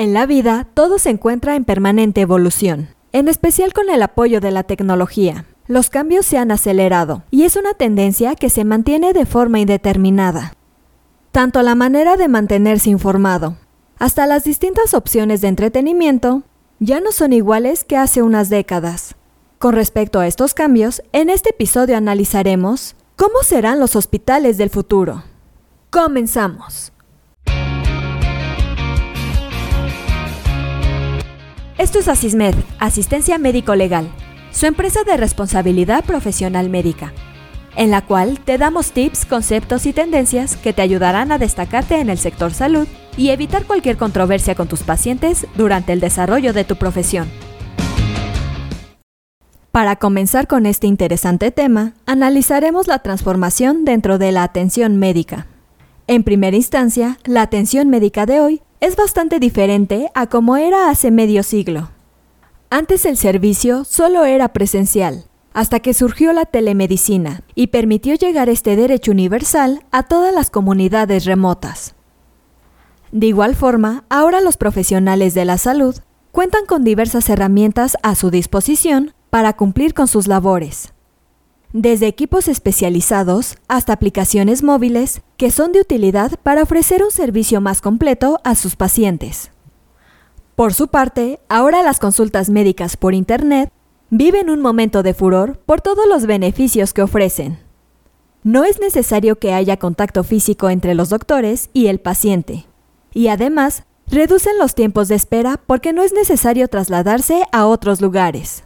En la vida, todo se encuentra en permanente evolución, en especial con el apoyo de la tecnología. Los cambios se han acelerado y es una tendencia que se mantiene de forma indeterminada. Tanto la manera de mantenerse informado, hasta las distintas opciones de entretenimiento, ya no son iguales que hace unas décadas. Con respecto a estos cambios, en este episodio analizaremos cómo serán los hospitales del futuro. Comenzamos. Esto es Asismed, Asistencia Médico Legal, su empresa de responsabilidad profesional médica, en la cual te damos tips, conceptos y tendencias que te ayudarán a destacarte en el sector salud y evitar cualquier controversia con tus pacientes durante el desarrollo de tu profesión. Para comenzar con este interesante tema, analizaremos la transformación dentro de la atención médica. En primera instancia, la atención médica de hoy es bastante diferente a como era hace medio siglo. Antes el servicio solo era presencial, hasta que surgió la telemedicina y permitió llegar este derecho universal a todas las comunidades remotas. De igual forma, ahora los profesionales de la salud cuentan con diversas herramientas a su disposición para cumplir con sus labores desde equipos especializados hasta aplicaciones móviles que son de utilidad para ofrecer un servicio más completo a sus pacientes. Por su parte, ahora las consultas médicas por Internet viven un momento de furor por todos los beneficios que ofrecen. No es necesario que haya contacto físico entre los doctores y el paciente. Y además, reducen los tiempos de espera porque no es necesario trasladarse a otros lugares.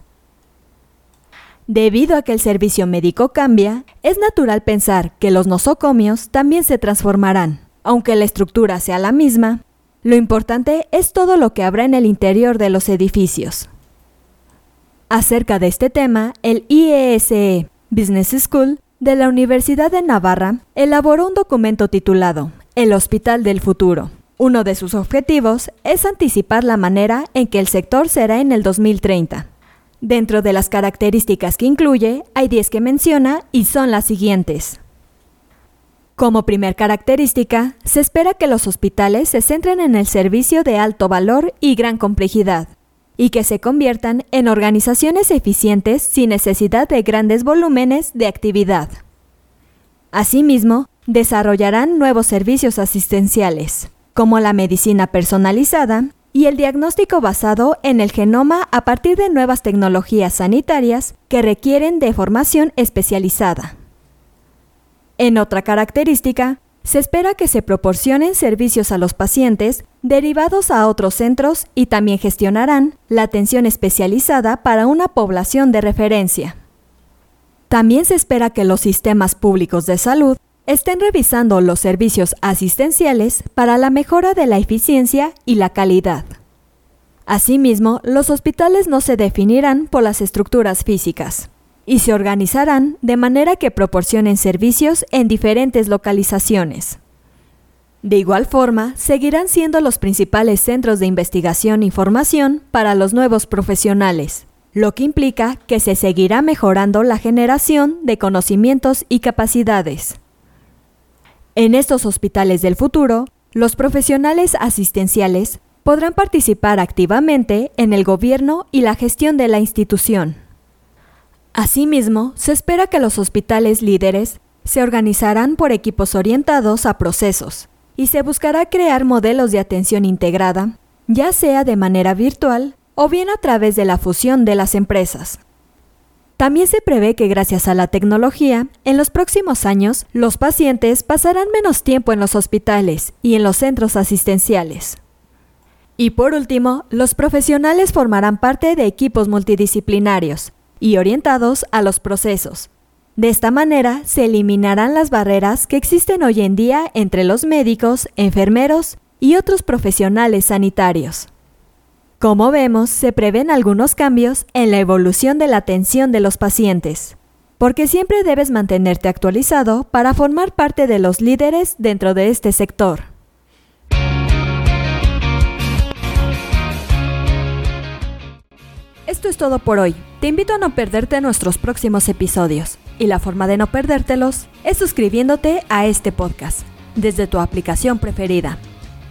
Debido a que el servicio médico cambia, es natural pensar que los nosocomios también se transformarán. Aunque la estructura sea la misma, lo importante es todo lo que habrá en el interior de los edificios. Acerca de este tema, el IESE e Business School de la Universidad de Navarra elaboró un documento titulado El Hospital del Futuro. Uno de sus objetivos es anticipar la manera en que el sector será en el 2030 Dentro de las características que incluye, hay 10 que menciona y son las siguientes. Como primer característica, se espera que los hospitales se centren en el servicio de alto valor y gran complejidad, y que se conviertan en organizaciones eficientes sin necesidad de grandes volúmenes de actividad. Asimismo, desarrollarán nuevos servicios asistenciales, como la medicina personalizada, y el diagnóstico basado en el genoma a partir de nuevas tecnologías sanitarias que requieren de formación especializada. En otra característica, se espera que se proporcionen servicios a los pacientes derivados a otros centros y también gestionarán la atención especializada para una población de referencia. También se espera que los sistemas públicos de salud estén revisando los servicios asistenciales para la mejora de la eficiencia y la calidad. Asimismo, los hospitales no se definirán por las estructuras físicas y se organizarán de manera que proporcionen servicios en diferentes localizaciones. De igual forma, seguirán siendo los principales centros de investigación y formación para los nuevos profesionales, lo que implica que se seguirá mejorando la generación de conocimientos y capacidades. En estos hospitales del futuro, los profesionales asistenciales podrán participar activamente en el gobierno y la gestión de la institución. Asimismo, se espera que los hospitales líderes se organizarán por equipos orientados a procesos y se buscará crear modelos de atención integrada, ya sea de manera virtual o bien a través de la fusión de las empresas. También se prevé que gracias a la tecnología, en los próximos años, los pacientes pasarán menos tiempo en los hospitales y en los centros asistenciales. Y por último, los profesionales formarán parte de equipos multidisciplinarios y orientados a los procesos. De esta manera se eliminarán las barreras que existen hoy en día entre los médicos, enfermeros y otros profesionales sanitarios. Como vemos, se prevén algunos cambios en la evolución de la atención de los pacientes, porque siempre debes mantenerte actualizado para formar parte de los líderes dentro de este sector. Esto es todo por hoy. Te invito a no perderte nuestros próximos episodios. Y la forma de no perdértelos es suscribiéndote a este podcast desde tu aplicación preferida.